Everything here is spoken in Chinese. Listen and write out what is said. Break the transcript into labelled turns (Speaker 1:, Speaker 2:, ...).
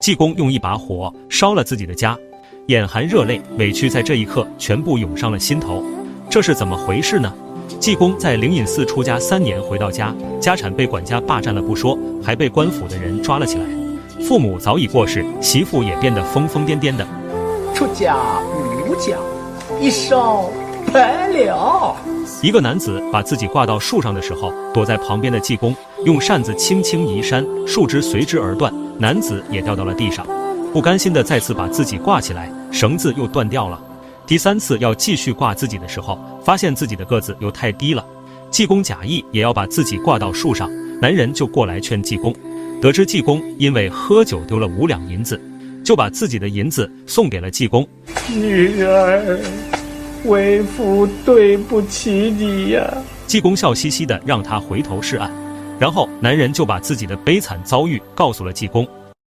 Speaker 1: 济公用一把火烧了自己的家，眼含热泪，委屈在这一刻全部涌上了心头。这是怎么回事呢？济公在灵隐寺出家三年，回到家，家产被管家霸占了不说，还被官府的人抓了起来。父母早已过世，媳妇也变得疯疯癫癫的。
Speaker 2: 出家无家，一生白了。
Speaker 1: 一个男子把自己挂到树上的时候，躲在旁边的济公用扇子轻轻一扇，树枝随之而断，男子也掉到了地上。不甘心的再次把自己挂起来，绳子又断掉了。第三次要继续挂自己的时候，发现自己的个子又太低了。济公假意也要把自己挂到树上，男人就过来劝济公。得知济公因为喝酒丢了五两银子，就把自己的银子送给了济公。
Speaker 2: 女儿。为父对不起你呀！
Speaker 1: 济公笑嘻嘻的让他回头是岸，然后男人就把自己的悲惨遭遇告诉了济公。